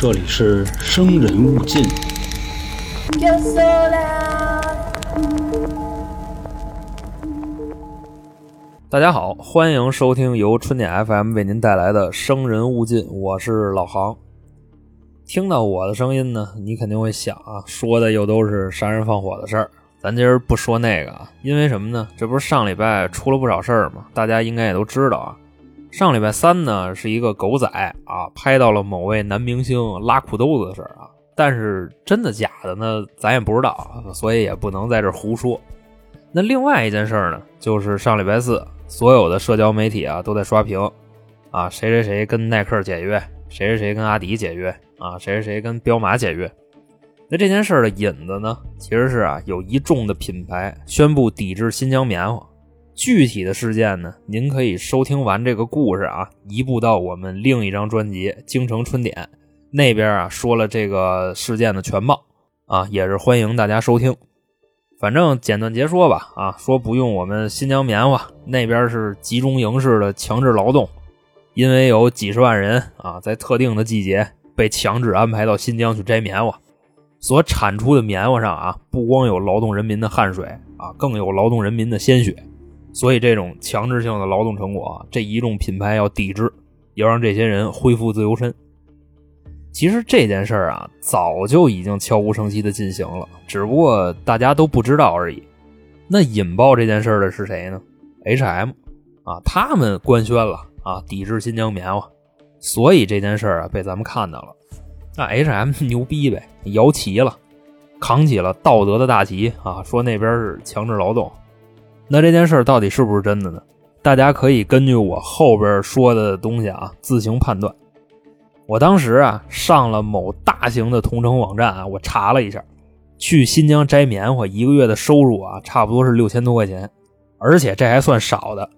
这里是生人勿近。Yo sola. 大家好，欢迎收听由春点 FM 为您带来的《生人勿近》，我是老航。听到我的声音呢，你肯定会想啊，说的又都是杀人放火的事儿。咱今儿不说那个啊，因为什么呢？这不是上礼拜出了不少事儿吗？大家应该也都知道啊。上礼拜三呢，是一个狗仔啊拍到了某位男明星拉裤兜子的事儿啊，但是真的假的呢，咱也不知道，所以也不能在这胡说。那另外一件事呢，就是上礼拜四，所有的社交媒体啊都在刷屏，啊谁谁谁跟耐克解约，谁谁谁跟阿迪解约，啊谁谁谁跟彪马解约。那这件事的引子呢，其实是啊有一众的品牌宣布抵制新疆棉花。具体的事件呢，您可以收听完这个故事啊，移步到我们另一张专辑《京城春点》那边啊，说了这个事件的全貌啊，也是欢迎大家收听。反正简短截说吧，啊，说不用我们新疆棉花那边是集中营式的强制劳动，因为有几十万人啊，在特定的季节被强制安排到新疆去摘棉花，所产出的棉花上啊，不光有劳动人民的汗水啊，更有劳动人民的鲜血，所以这种强制性的劳动成果，这一众品牌要抵制，要让这些人恢复自由身。其实这件事儿啊，早就已经悄无声息的进行了，只不过大家都不知道而已。那引爆这件事儿的是谁呢？H&M 啊，他们官宣了啊，抵制新疆棉花，所以这件事儿啊被咱们看到了。那 H&M 牛逼呗，摇旗了，扛起了道德的大旗啊，说那边是强制劳动。那这件事到底是不是真的呢？大家可以根据我后边说的东西啊，自行判断。我当时啊上了某大型的同城网站啊，我查了一下，去新疆摘棉花一个月的收入啊，差不多是六千多块钱，而且这还算少的，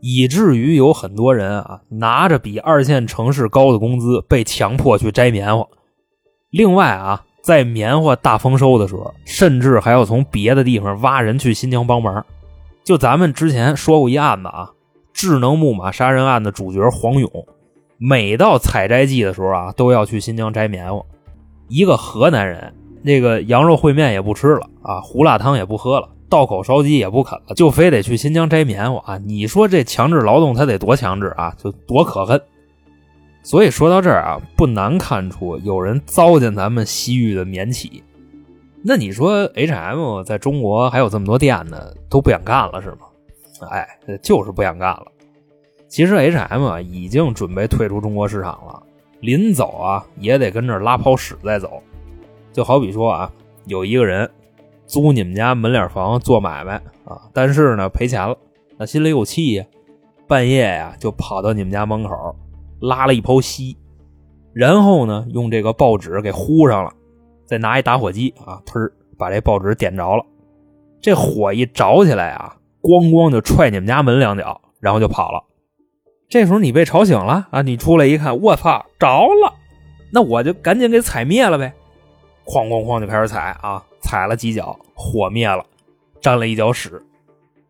以至于有很多人啊拿着比二线城市高的工资被强迫去摘棉花。另外啊，在棉花大丰收的时候，甚至还要从别的地方挖人去新疆帮忙。就咱们之前说过一案子啊，智能木马杀人案的主角黄勇。每到采摘季的时候啊，都要去新疆摘棉花。一个河南人，那个羊肉烩面也不吃了啊，胡辣汤也不喝了，道口烧鸡也不啃了，就非得去新疆摘棉花啊！你说这强制劳动他得多强制啊，就多可恨。所以说到这儿啊，不难看出有人糟践咱们西域的棉企。那你说 H&M 在中国还有这么多店呢，都不想干了是吗？哎，就是不想干了。其实 H&M 已经准备退出中国市场了，临走啊也得跟这拉泡屎再走。就好比说啊，有一个人租你们家门脸房做买卖啊，但是呢赔钱了，那心里有气呀，半夜呀就跑到你们家门口拉了一泡稀，然后呢用这个报纸给糊上了，再拿一打火机啊，忒把这报纸点着了，这火一着起来啊，咣咣就踹你们家门两脚，然后就跑了。这时候你被吵醒了啊！你出来一看，我操，着了！那我就赶紧给踩灭了呗！哐哐哐就开始踩啊，踩了几脚，火灭了，沾了一脚屎。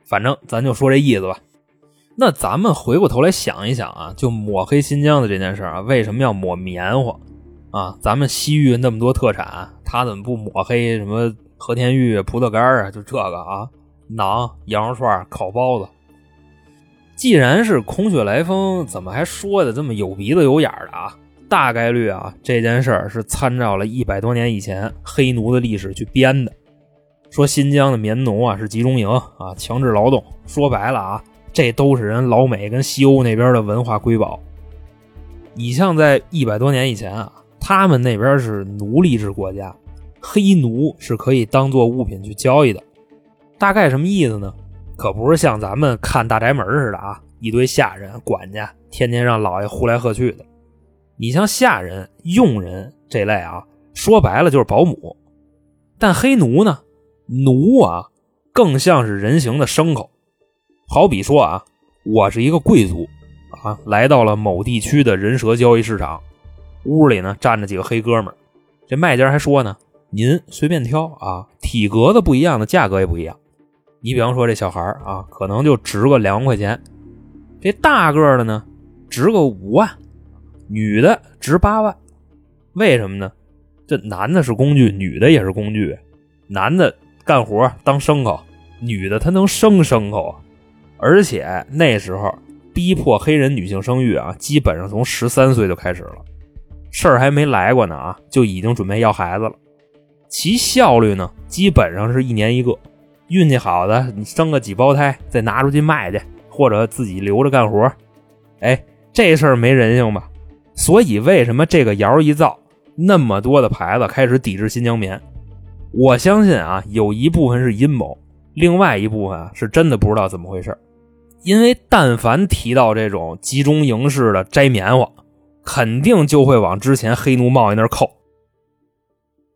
反正咱就说这意思吧。那咱们回过头来想一想啊，就抹黑新疆的这件事啊，为什么要抹棉花啊？咱们西域那么多特产，他怎么不抹黑什么和田玉、葡萄干啊？就这个啊，馕、羊肉串、烤包子。既然是空穴来风，怎么还说的这么有鼻子有眼的啊？大概率啊，这件事儿是参照了一百多年以前黑奴的历史去编的。说新疆的棉农啊是集中营啊，强制劳动。说白了啊，这都是人老美跟西欧那边的文化瑰宝。你像在一百多年以前啊，他们那边是奴隶制国家，黑奴是可以当做物品去交易的。大概什么意思呢？可不是像咱们看大宅门似的啊，一堆下人、管家，天天让老爷呼来喝去的。你像下人、佣人这类啊，说白了就是保姆。但黑奴呢，奴啊，更像是人形的牲口。好比说啊，我是一个贵族啊，来到了某地区的人蛇交易市场，屋里呢站着几个黑哥们，这卖家还说呢，您随便挑啊，体格子不一样的价格也不一样。你比方说这小孩啊，可能就值个两万块钱，这大个的呢，值个五万，女的值八万。为什么呢？这男的是工具，女的也是工具。男的干活当牲口，女的她能生牲口啊。而且那时候逼迫黑人女性生育啊，基本上从十三岁就开始了，事儿还没来过呢啊，就已经准备要孩子了。其效率呢，基本上是一年一个。运气好的，你生个几胞胎，再拿出去卖去，或者自己留着干活。哎，这事儿没人性吧？所以为什么这个谣一造，那么多的牌子开始抵制新疆棉？我相信啊，有一部分是阴谋，另外一部分啊是真的不知道怎么回事。因为但凡提到这种集中营式的摘棉花，肯定就会往之前黑奴贸易那儿扣。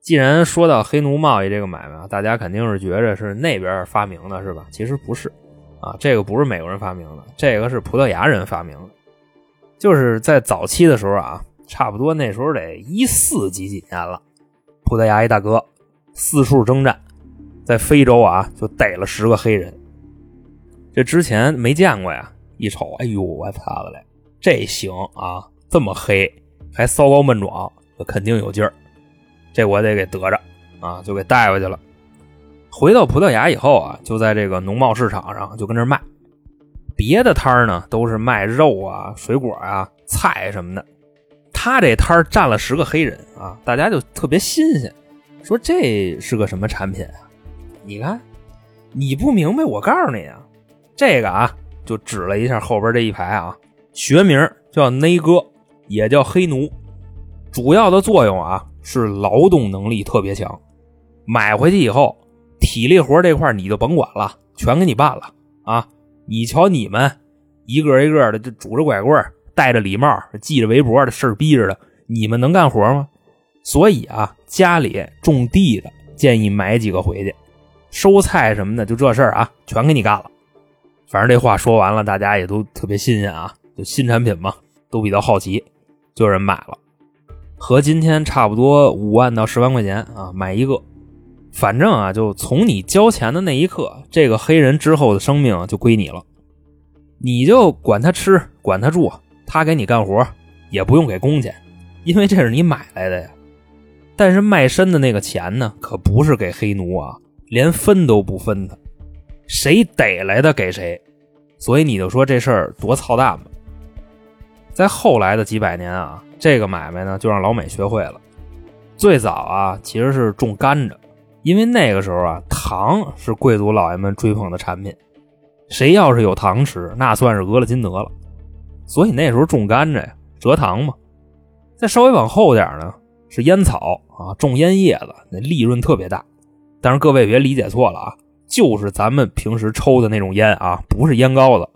既然说到黑奴贸易这个买卖，大家肯定是觉着是那边发明的，是吧？其实不是，啊，这个不是美国人发明的，这个是葡萄牙人发明的。就是在早期的时候啊，差不多那时候得一四几几年了，葡萄牙一大哥四处征战，在非洲啊就逮了十个黑人。这之前没见过呀，一瞅，哎呦，我擦的嘞，这行啊，这么黑，还骚高闷壮，肯定有劲儿。这我得给得着啊，就给带回去了。回到葡萄牙以后啊，就在这个农贸市场上就跟这卖。别的摊儿呢都是卖肉啊、水果啊、菜什么的，他这摊儿站了十个黑人啊，大家就特别新鲜，说这是个什么产品啊？你看，你不明白，我告诉你啊，这个啊，就指了一下后边这一排啊，学名叫内哥，也叫黑奴，主要的作用啊。是劳动能力特别强，买回去以后，体力活这块你就甭管了，全给你办了啊！你瞧你们一个一个的，就拄着拐棍戴着礼帽，系着围脖的事逼着的，你们能干活吗？所以啊，家里种地的建议买几个回去，收菜什么的就这事儿啊，全给你干了。反正这话说完了，大家也都特别新鲜啊，就新产品嘛，都比较好奇，就有人买了。和今天差不多五万到十万块钱啊，买一个，反正啊，就从你交钱的那一刻，这个黑人之后的生命就归你了，你就管他吃，管他住，他给你干活，也不用给工钱，因为这是你买来的呀。但是卖身的那个钱呢，可不是给黑奴啊，连分都不分的，谁逮来的给谁，所以你就说这事儿多操蛋吧。在后来的几百年啊。这个买卖呢，就让老美学会了。最早啊，其实是种甘蔗，因为那个时候啊，糖是贵族老爷们追捧的产品。谁要是有糖吃，那算是讹了金德了。所以那时候种甘蔗呀，蔗糖嘛。再稍微往后点呢，是烟草啊，种烟叶子，那利润特别大。但是各位别理解错了啊，就是咱们平时抽的那种烟啊，不是烟膏子。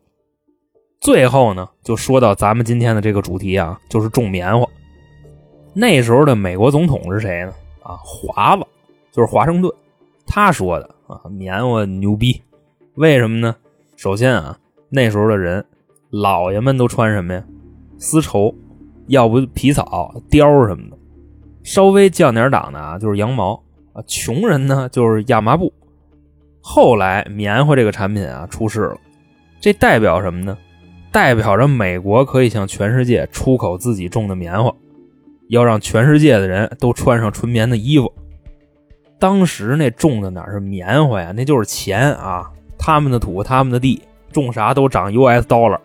最后呢，就说到咱们今天的这个主题啊，就是种棉花。那时候的美国总统是谁呢？啊，华子，就是华盛顿。他说的啊，棉花牛逼。为什么呢？首先啊，那时候的人，老爷们都穿什么呀？丝绸，要不皮草、貂什么的。稍微降点档的啊，就是羊毛啊。穷人呢，就是亚麻布。后来棉花这个产品啊出世了，这代表什么呢？代表着美国可以向全世界出口自己种的棉花，要让全世界的人都穿上纯棉的衣服。当时那种的哪是棉花呀？那就是钱啊！他们的土，他们的地，种啥都涨 US dollar。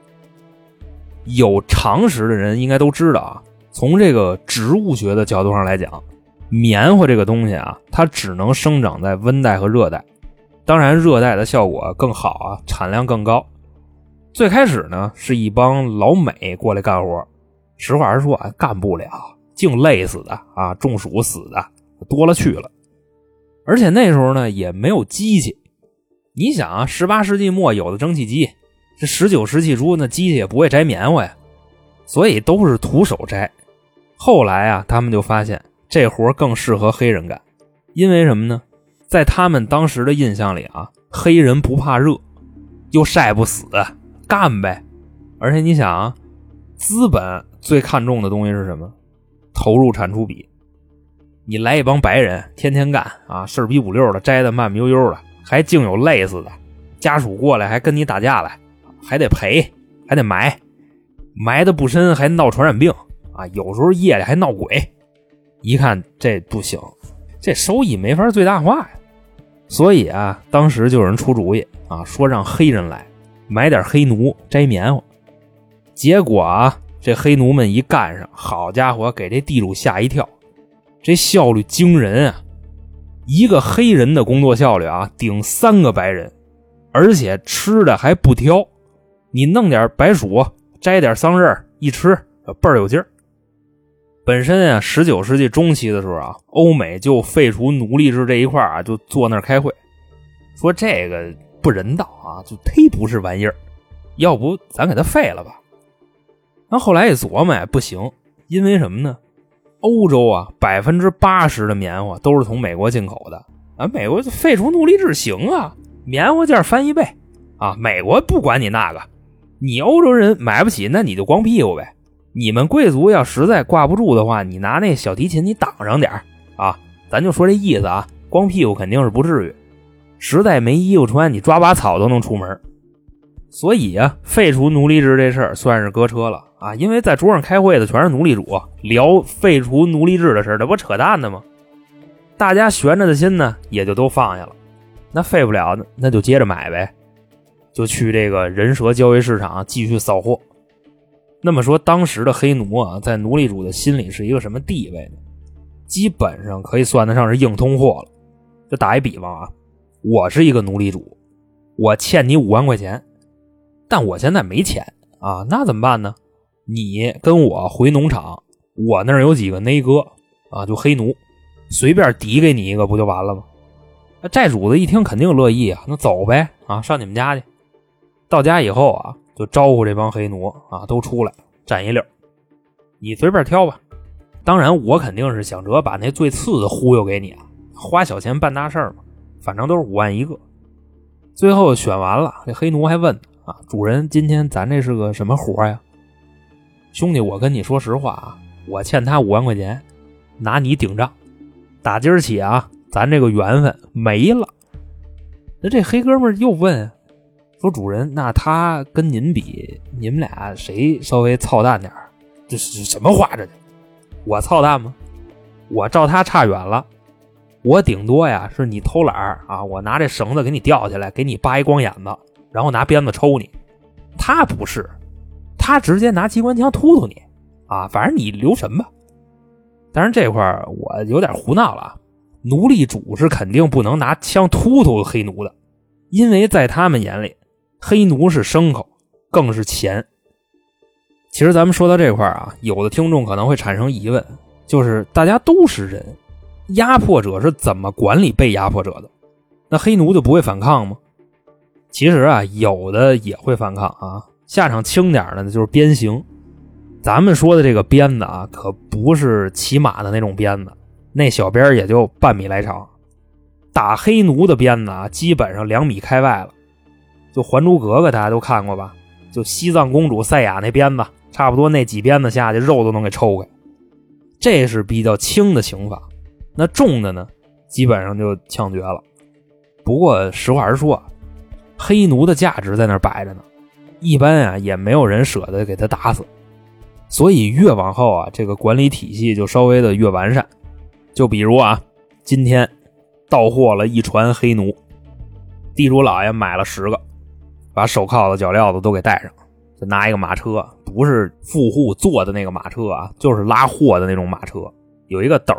有常识的人应该都知道啊，从这个植物学的角度上来讲，棉花这个东西啊，它只能生长在温带和热带。当然，热带的效果更好啊，产量更高。最开始呢，是一帮老美过来干活，实话实说啊，干不了，净累死的啊，中暑死的多了去了。而且那时候呢，也没有机器。你想啊，十八世纪末有的蒸汽机，这十九世纪初那机器也不会摘棉花呀，所以都是徒手摘。后来啊，他们就发现这活更适合黑人干，因为什么呢？在他们当时的印象里啊，黑人不怕热，又晒不死。干呗，而且你想啊，资本最看重的东西是什么？投入产出比。你来一帮白人天天干啊，事儿逼五六的，摘的慢悠悠的，还净有累死的。家属过来还跟你打架来，还得赔，还得埋，埋的不深还闹传染病啊，有时候夜里还闹鬼。一看这不行，这收益没法最大化呀。所以啊，当时就有人出主意啊，说让黑人来买点黑奴摘棉花。结果啊，这黑奴们一干上，好家伙，给这地主吓一跳，这效率惊人啊！一个黑人的工作效率啊，顶三个白人，而且吃的还不挑。你弄点白薯，摘点桑葚，一吃倍儿有劲儿。本身啊，十九世纪中期的时候啊，欧美就废除奴隶制这一块啊，就坐那儿开会，说这个不人道啊，就忒不是玩意儿，要不咱给它废了吧？那后来一琢磨，不行，因为什么呢？欧洲啊，百分之八十的棉花都是从美国进口的啊，美国废除奴隶制行啊，棉花价翻一倍啊，美国不管你那个。你欧洲人买不起，那你就光屁股呗。你们贵族要实在挂不住的话，你拿那小提琴你挡上点啊。咱就说这意思啊，光屁股肯定是不至于。实在没衣服穿，你抓把草都能出门。所以啊，废除奴隶制这事儿算是搁车了啊，因为在桌上开会的全是奴隶主，聊废除奴隶制的事儿，这不扯淡的吗？大家悬着的心呢，也就都放下了。那废不了，那就接着买呗。就去这个人蛇交易市场继续扫货。那么说，当时的黑奴啊，在奴隶主的心里是一个什么地位呢？基本上可以算得上是硬通货了。就打一比方啊，我是一个奴隶主，我欠你五万块钱，但我现在没钱啊，那怎么办呢？你跟我回农场，我那儿有几个内哥啊，就黑奴，随便抵给你一个，不就完了吗？那债主子一听肯定乐意啊，那走呗啊，上你们家去。到家以后啊，就招呼这帮黑奴啊，都出来站一溜你随便挑吧。当然，我肯定是想着把那最次的忽悠给你啊，花小钱办大事嘛。反正都是五万一个。最后选完了，这黑奴还问啊，主人，今天咱这是个什么活呀？兄弟，我跟你说实话啊，我欠他五万块钱，拿你顶账。打今儿起啊，咱这个缘分没了。那这黑哥们又问。说主人，那他跟您比，你们俩谁稍微操蛋点这是什么话？这我操蛋吗？我照他差远了。我顶多呀，是你偷懒啊，我拿这绳子给你吊起来，给你扒一光眼子，然后拿鞭子抽你。他不是，他直接拿机关枪突突你啊！反正你留神吧。但是这块我有点胡闹了，奴隶主是肯定不能拿枪突突黑奴的，因为在他们眼里。黑奴是牲口，更是钱。其实咱们说到这块啊，有的听众可能会产生疑问，就是大家都是人，压迫者是怎么管理被压迫者的？那黑奴就不会反抗吗？其实啊，有的也会反抗啊，下场轻点的呢就是鞭刑。咱们说的这个鞭子啊，可不是骑马的那种鞭子，那小鞭也就半米来长。打黑奴的鞭子啊，基本上两米开外了。就《还珠格格》，大家都看过吧？就西藏公主赛亚那鞭子，差不多那几鞭子下去，肉都能给抽开。这是比较轻的刑法，那重的呢，基本上就枪决了。不过实话实说，黑奴的价值在那摆着呢，一般啊也没有人舍得给他打死。所以越往后啊，这个管理体系就稍微的越完善。就比如啊，今天到货了一船黑奴，地主老爷买了十个。把手铐子、脚镣子都给带上，就拿一个马车，不是富户坐的那个马车啊，就是拉货的那种马车，有一个斗，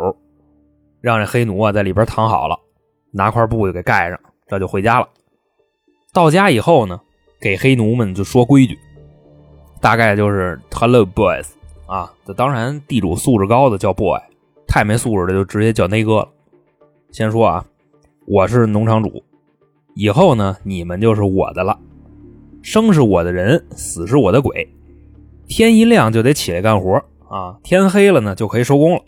让这黑奴啊在里边躺好了，拿块布就给盖上，这就回家了。到家以后呢，给黑奴们就说规矩，大概就是 “Hello boys” 啊，这当然地主素质高的叫 boy，太没素质的就直接叫内哥了。先说啊，我是农场主，以后呢你们就是我的了。生是我的人，死是我的鬼。天一亮就得起来干活啊，天黑了呢就可以收工了。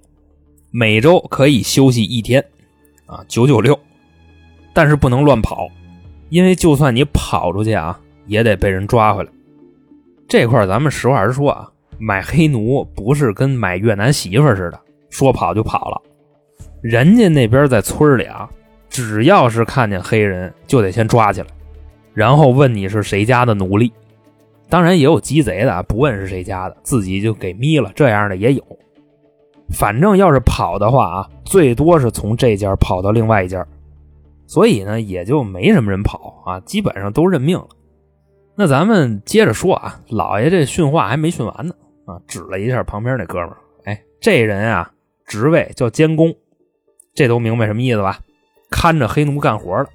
每周可以休息一天，啊，九九六。但是不能乱跑，因为就算你跑出去啊，也得被人抓回来。这块咱们实话实说啊，买黑奴不是跟买越南媳妇似的，说跑就跑了。人家那边在村里啊，只要是看见黑人，就得先抓起来。然后问你是谁家的奴隶，当然也有鸡贼的啊，不问是谁家的，自己就给眯了，这样的也有。反正要是跑的话啊，最多是从这家跑到另外一家，所以呢，也就没什么人跑啊，基本上都认命了。那咱们接着说啊，老爷这训话还没训完呢啊，指了一下旁边那哥们儿，哎，这人啊，职位叫监工，这都明白什么意思吧？看着黑奴干活的。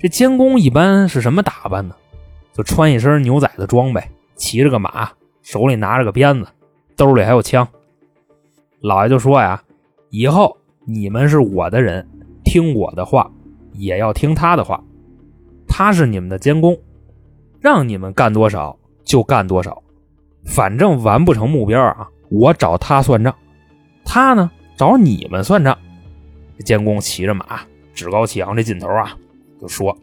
这监工一般是什么打扮呢？就穿一身牛仔的装备，骑着个马，手里拿着个鞭子，兜里还有枪。老爷就说呀：“以后你们是我的人，听我的话，也要听他的话。他是你们的监工。”让你们干多少就干多少，反正完不成目标啊，我找他算账，他呢找你们算账。监工骑着马，趾高气扬这劲头啊，就说：“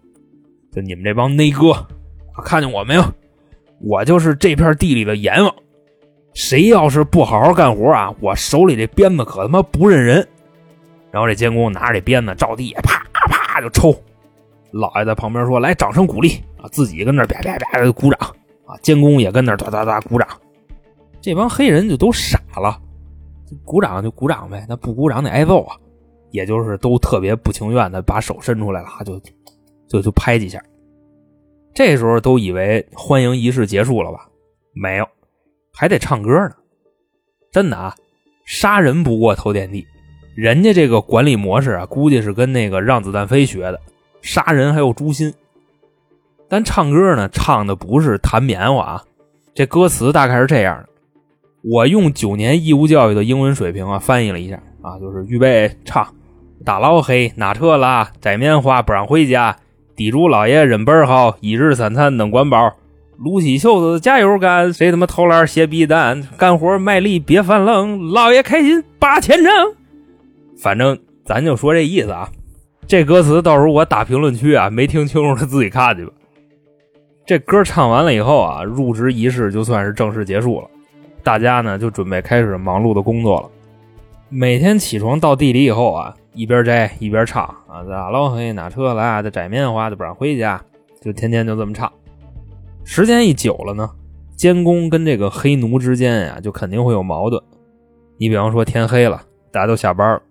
就你们这帮内哥，看见我没有？我就是这片地里的阎王，谁要是不好好干活啊，我手里这鞭子可他妈不认人。”然后这监工拿着这鞭子照地下啪啪就抽。老爷在旁边说：“来，掌声鼓励。”啊，自己跟那啪啪啪的鼓掌啊，监工也跟那哒哒哒鼓掌，这帮黑人就都傻了，鼓掌就鼓掌呗，那不鼓掌得挨揍啊，也就是都特别不情愿的把手伸出来了，就就就拍几下。这时候都以为欢迎仪式结束了吧？没有，还得唱歌呢。真的啊，杀人不过头点地，人家这个管理模式啊，估计是跟那个让子弹飞学的，杀人还有诛心。但唱歌呢，唱的不是弹棉花啊，这歌词大概是这样的。我用九年义务教育的英文水平啊，翻译了一下啊，就是预备唱：大老黑拿车拉，摘棉花不让回家，地主老爷人本好，一日三餐能管饱，撸起袖子加油干，谁他妈偷懒歇逼蛋，干活卖力别犯愣，老爷开心八千丈。反正咱就说这意思啊，这歌词到时候我打评论区啊，没听清楚的自己看去吧。这歌唱完了以后啊，入职仪式就算是正式结束了。大家呢就准备开始忙碌的工作了。每天起床到地里以后啊，一边摘一边唱啊，咋了嘿拿车来，这摘棉花的不让回家，就天天就这么唱。时间一久了呢，监工跟这个黑奴之间呀，就肯定会有矛盾。你比方说天黑了，大家都下班了，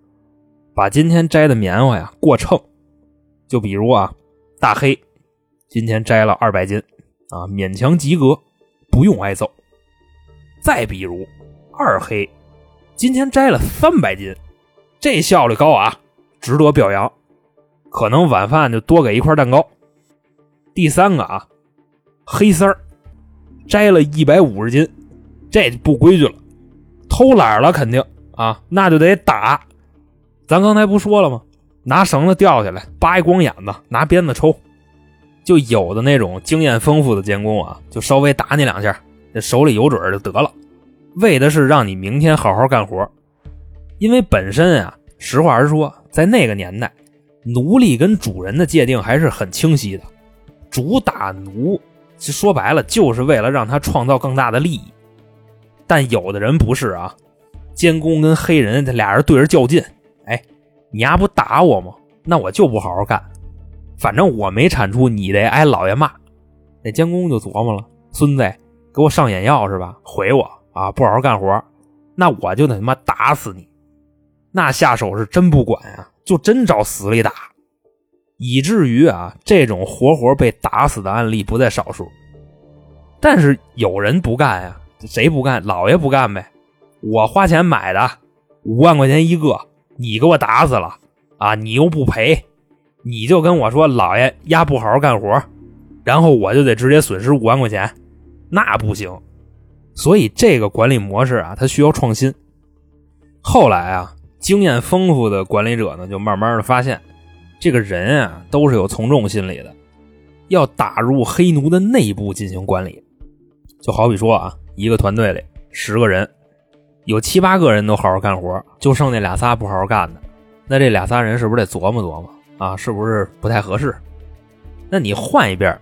把今天摘的棉花呀过秤。就比如啊，大黑。今天摘了二百斤，啊，勉强及格，不用挨揍。再比如二黑，今天摘了三百斤，这效率高啊，值得表扬，可能晚饭就多给一块蛋糕。第三个啊，黑三儿摘了一百五十斤，这不规矩了，偷懒了肯定啊，那就得打。咱刚才不说了吗？拿绳子吊下来，扒一光眼子，拿鞭子抽。就有的那种经验丰富的监工啊，就稍微打你两下，这手里有准就得了，为的是让你明天好好干活。因为本身啊，实话实说，在那个年代，奴隶跟主人的界定还是很清晰的，主打奴，说白了就是为了让他创造更大的利益。但有的人不是啊，监工跟黑人这俩人对着较劲，哎，你丫不打我吗？那我就不好好干。反正我没产出，你得挨老爷骂。那监工就琢磨了：孙子，给我上眼药是吧？毁我啊！不好好干活，那我就得他妈打死你。那下手是真不管呀，就真找死里打，以至于啊，这种活活被打死的案例不在少数。但是有人不干呀，谁不干？老爷不干呗。我花钱买的，五万块钱一个，你给我打死了啊！你又不赔。你就跟我说，老爷丫不好好干活，然后我就得直接损失五万块钱，那不行。所以这个管理模式啊，它需要创新。后来啊，经验丰富的管理者呢，就慢慢的发现，这个人啊都是有从众心理的，要打入黑奴的内部进行管理。就好比说啊，一个团队里十个人，有七八个人都好好干活，就剩那俩仨不好好干的，那这俩仨人是不是得琢磨琢磨？啊，是不是不太合适？那你换一遍，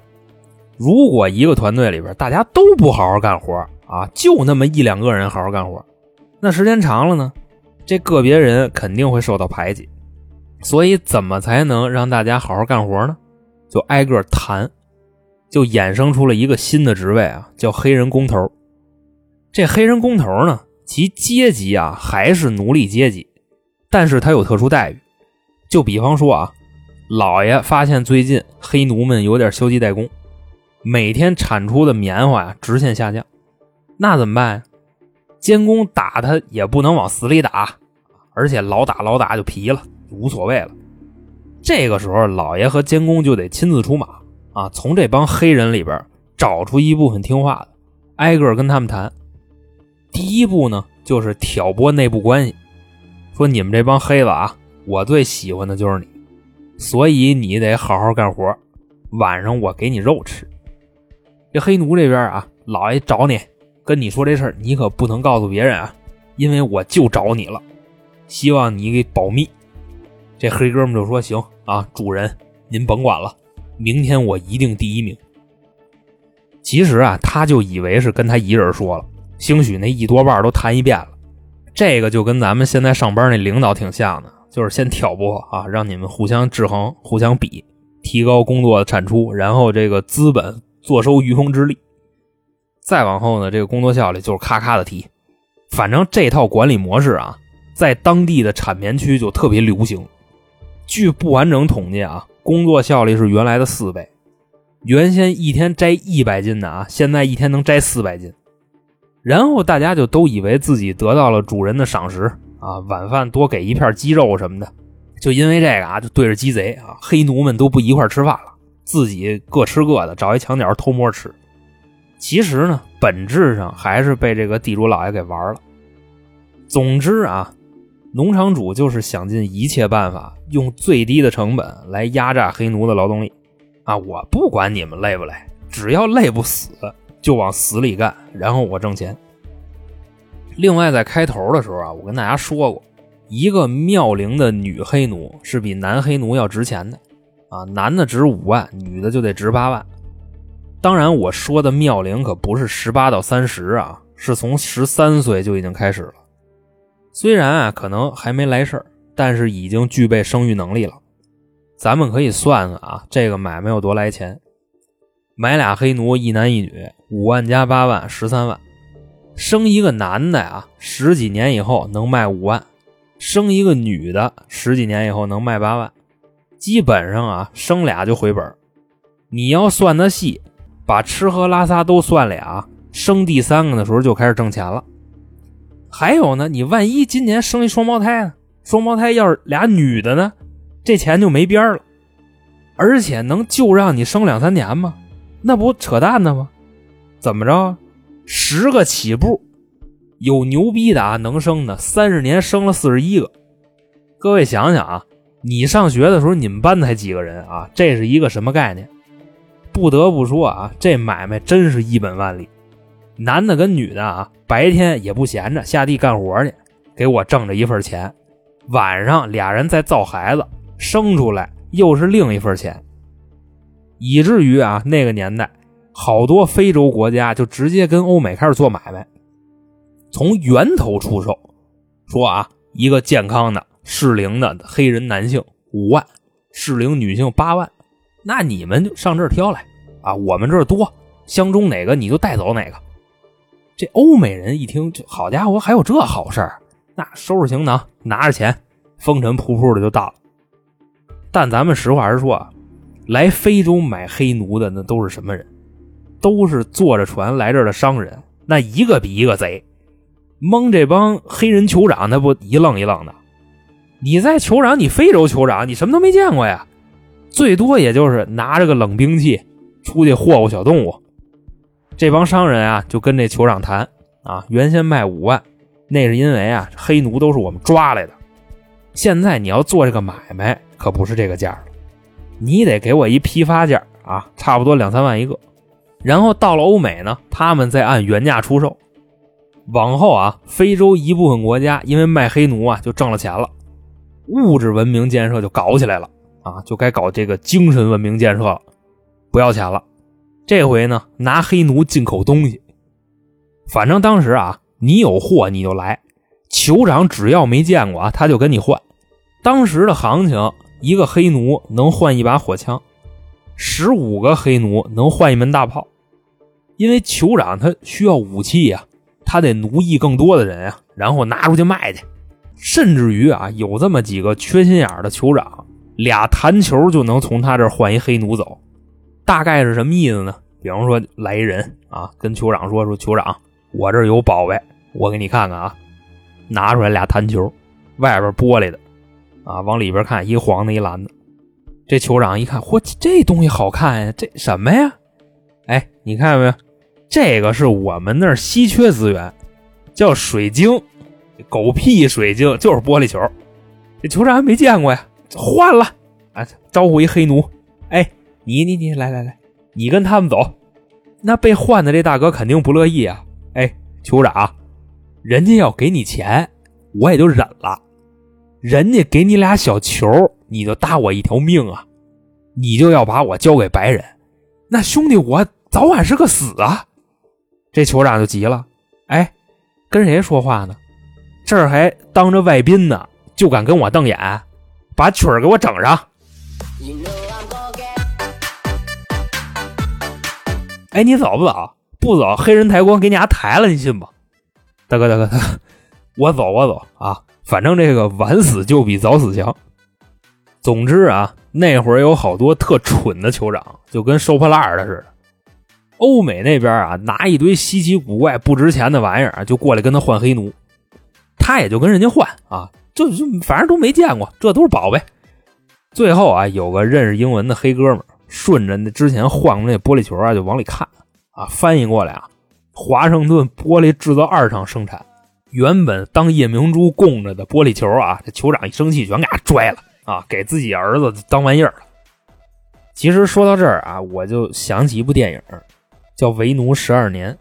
如果一个团队里边大家都不好好干活啊，就那么一两个人好好干活，那时间长了呢，这个别人肯定会受到排挤。所以，怎么才能让大家好好干活呢？就挨个谈，就衍生出了一个新的职位啊，叫黑人工头。这黑人工头呢，其阶级啊还是奴隶阶级，但是他有特殊待遇。就比方说啊，老爷发现最近黑奴们有点消极怠工，每天产出的棉花呀直线下降，那怎么办？监工打他也不能往死里打，而且老打老打就皮了，无所谓了。这个时候，老爷和监工就得亲自出马啊，从这帮黑人里边找出一部分听话的，挨个跟他们谈。第一步呢，就是挑拨内部关系，说你们这帮黑子啊，我最喜欢的就是你，所以你得好好干活，晚上我给你肉吃。这黑奴这边啊，老爷找你。跟你说这事儿，你可不能告诉别人啊，因为我就找你了，希望你给保密。这黑哥们就说：“行啊，主人您甭管了，明天我一定第一名。”其实啊，他就以为是跟他一人说了，兴许那一多半都谈一遍了。这个就跟咱们现在上班那领导挺像的，就是先挑拨啊，让你们互相制衡、互相比，提高工作的产出，然后这个资本坐收渔翁之利。再往后呢，这个工作效率就是咔咔的提。反正这套管理模式啊，在当地的产棉区就特别流行。据不完整统计啊，工作效率是原来的四倍。原先一天摘一百斤的啊，现在一天能摘四百斤。然后大家就都以为自己得到了主人的赏识啊，晚饭多给一片鸡肉什么的。就因为这个啊，就对着鸡贼啊，黑奴们都不一块吃饭了，自己各吃各的，找一墙角偷摸吃。其实呢，本质上还是被这个地主老爷给玩了。总之啊，农场主就是想尽一切办法，用最低的成本来压榨黑奴的劳动力。啊，我不管你们累不累，只要累不死，就往死里干，然后我挣钱。另外，在开头的时候啊，我跟大家说过，一个妙龄的女黑奴是比男黑奴要值钱的。啊，男的值五万，女的就得值八万。当然，我说的妙龄可不是十八到三十啊，是从十三岁就已经开始了。虽然啊，可能还没来事儿，但是已经具备生育能力了。咱们可以算算啊，这个买卖有多来钱？买俩黑奴，一男一女，五万加八万，十三万。生一个男的呀，十几年以后能卖五万；生一个女的，十几年以后能卖八万。基本上啊，生俩就回本。你要算的细。把吃喝拉撒都算俩，生第三个的时候就开始挣钱了。还有呢，你万一今年生一双胞胎呢？双胞胎要是俩女的呢，这钱就没边了。而且能就让你生两三年吗？那不扯淡呢吗？怎么着？十个起步，有牛逼的啊，能生的三十年生了四十一个。各位想想啊，你上学的时候你们班才几个人啊？这是一个什么概念？不得不说啊，这买卖真是一本万利。男的跟女的啊，白天也不闲着，下地干活去，给我挣着一份钱。晚上俩人再造孩子，生出来又是另一份钱。以至于啊，那个年代，好多非洲国家就直接跟欧美开始做买卖，从源头出售。说啊，一个健康的适龄的黑人男性五万，适龄女性八万。那你们就上这儿挑来啊！我们这儿多，相中哪个你就带走哪个。这欧美人一听，就好家伙，还有这好事儿？那收拾行囊，拿着钱，风尘仆仆的就到了。但咱们实话实说啊，来非洲买黑奴的那都是什么人？都是坐着船来这儿的商人，那一个比一个贼，蒙这帮黑人酋长，那不一愣一愣的。你在酋长，你非洲酋长，你什么都没见过呀？最多也就是拿着个冷兵器出去霍霍小动物，这帮商人啊就跟这酋长谈啊，原先卖五万，那是因为啊黑奴都是我们抓来的，现在你要做这个买卖可不是这个价了，你得给我一批发价啊，差不多两三万一个，然后到了欧美呢，他们再按原价出售，往后啊非洲一部分国家因为卖黑奴啊就挣了钱了，物质文明建设就搞起来了。啊，就该搞这个精神文明建设了，不要钱了。这回呢，拿黑奴进口东西。反正当时啊，你有货你就来，酋长只要没见过啊，他就跟你换。当时的行情，一个黑奴能换一把火枪，十五个黑奴能换一门大炮。因为酋长他需要武器呀，他得奴役更多的人呀，然后拿出去卖去。甚至于啊，有这么几个缺心眼的酋长，俩弹球就能从他这换一黑奴走。大概是什么意思呢？比方说来一人啊，跟酋长说说，酋长，我这有宝贝，我给你看看啊，拿出来俩弹球，外边玻璃的，啊，往里边看一黄的，一蓝的。这酋长一看，嚯，这东西好看呀，这什么呀？哎，你看到没有？这个是我们那儿稀缺资源，叫水晶，狗屁水晶，就是玻璃球。这酋长还没见过呀，换了啊！招呼一黑奴，哎，你你你来来来，你跟他们走。那被换的这大哥肯定不乐意啊！哎，酋长，人家要给你钱，我也就忍了。人家给你俩小球，你就搭我一条命啊！你就要把我交给白人，那兄弟我早晚是个死啊！这酋长就急了，哎，跟谁说话呢？这儿还当着外宾呢，就敢跟我瞪眼？把曲儿给我整上！哎，你走不走？不走，黑人抬棺给你俩抬了，你信不？大哥，大哥，大哥，我走，我走啊！反正这个晚死就比早死强。总之啊，那会儿有好多特蠢的酋长，就跟收破烂的似的。欧美那边啊，拿一堆稀奇古怪、不值钱的玩意儿，就过来跟他换黑奴，他也就跟人家换啊，就就反正都没见过，这都是宝贝。最后啊，有个认识英文的黑哥们顺着那之前换过那玻璃球啊，就往里看啊，翻译过来啊，华盛顿玻璃制造二厂生产，原本当夜明珠供着的玻璃球啊，这酋长一生气全给他拽了啊，给自己儿子当玩意儿。其实说到这儿啊，我就想起一部电影。叫《为奴十二年》，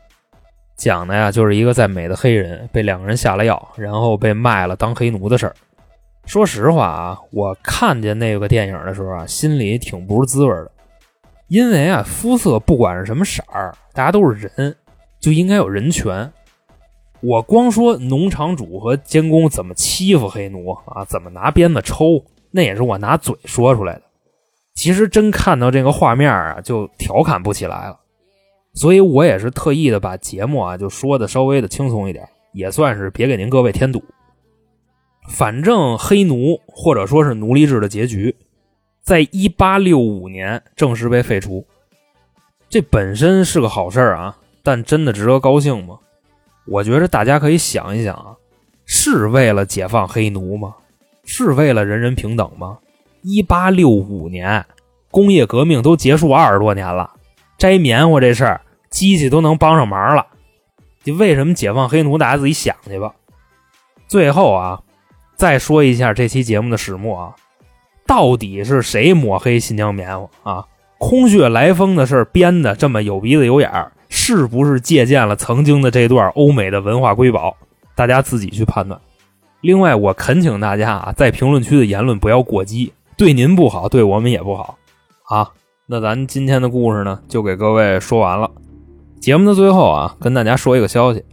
讲的呀就是一个在美的黑人被两个人下了药，然后被卖了当黑奴的事儿。说实话啊，我看见那个电影的时候啊，心里挺不是滋味的，因为啊，肤色不管是什么色儿，大家都是人，就应该有人权。我光说农场主和监工怎么欺负黑奴啊，怎么拿鞭子抽，那也是我拿嘴说出来的。其实真看到这个画面啊，就调侃不起来了。所以我也是特意的把节目啊就说的稍微的轻松一点，也算是别给您各位添堵。反正黑奴或者说是奴隶制的结局，在一八六五年正式被废除。这本身是个好事儿啊，但真的值得高兴吗？我觉得大家可以想一想啊，是为了解放黑奴吗？是为了人人平等吗？一八六五年，工业革命都结束二十多年了，摘棉花这事儿。机器都能帮上忙了，你为什么解放黑奴？大家自己想去吧。最后啊，再说一下这期节目的始末啊，到底是谁抹黑新疆棉花啊？空穴来风的事编的这么有鼻子有眼儿，是不是借鉴了曾经的这段欧美的文化瑰宝？大家自己去判断。另外，我恳请大家啊，在评论区的言论不要过激，对您不好，对我们也不好啊。那咱今天的故事呢，就给各位说完了。节目的最后啊，跟大家说一个消息，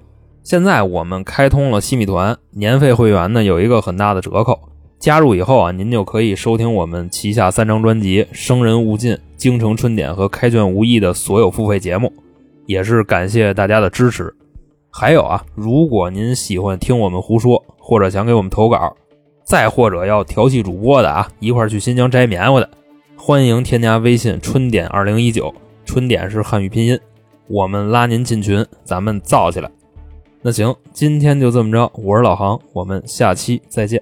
现在我们开通了西米团，年费会员呢有一个很大的折扣，加入以后啊，您就可以收听我们旗下三张专辑《生人勿近》《京城春典》和《开卷无益》的所有付费节目，也是感谢大家的支持。还有啊，如果您喜欢听我们胡说，或者想给我们投稿，再或者要调戏主播的啊，一块去新疆摘棉花的，欢迎添加微信“春点二零一九”，春点是汉语拼音。我们拉您进群，咱们造起来。那行，今天就这么着。我是老航，我们下期再见。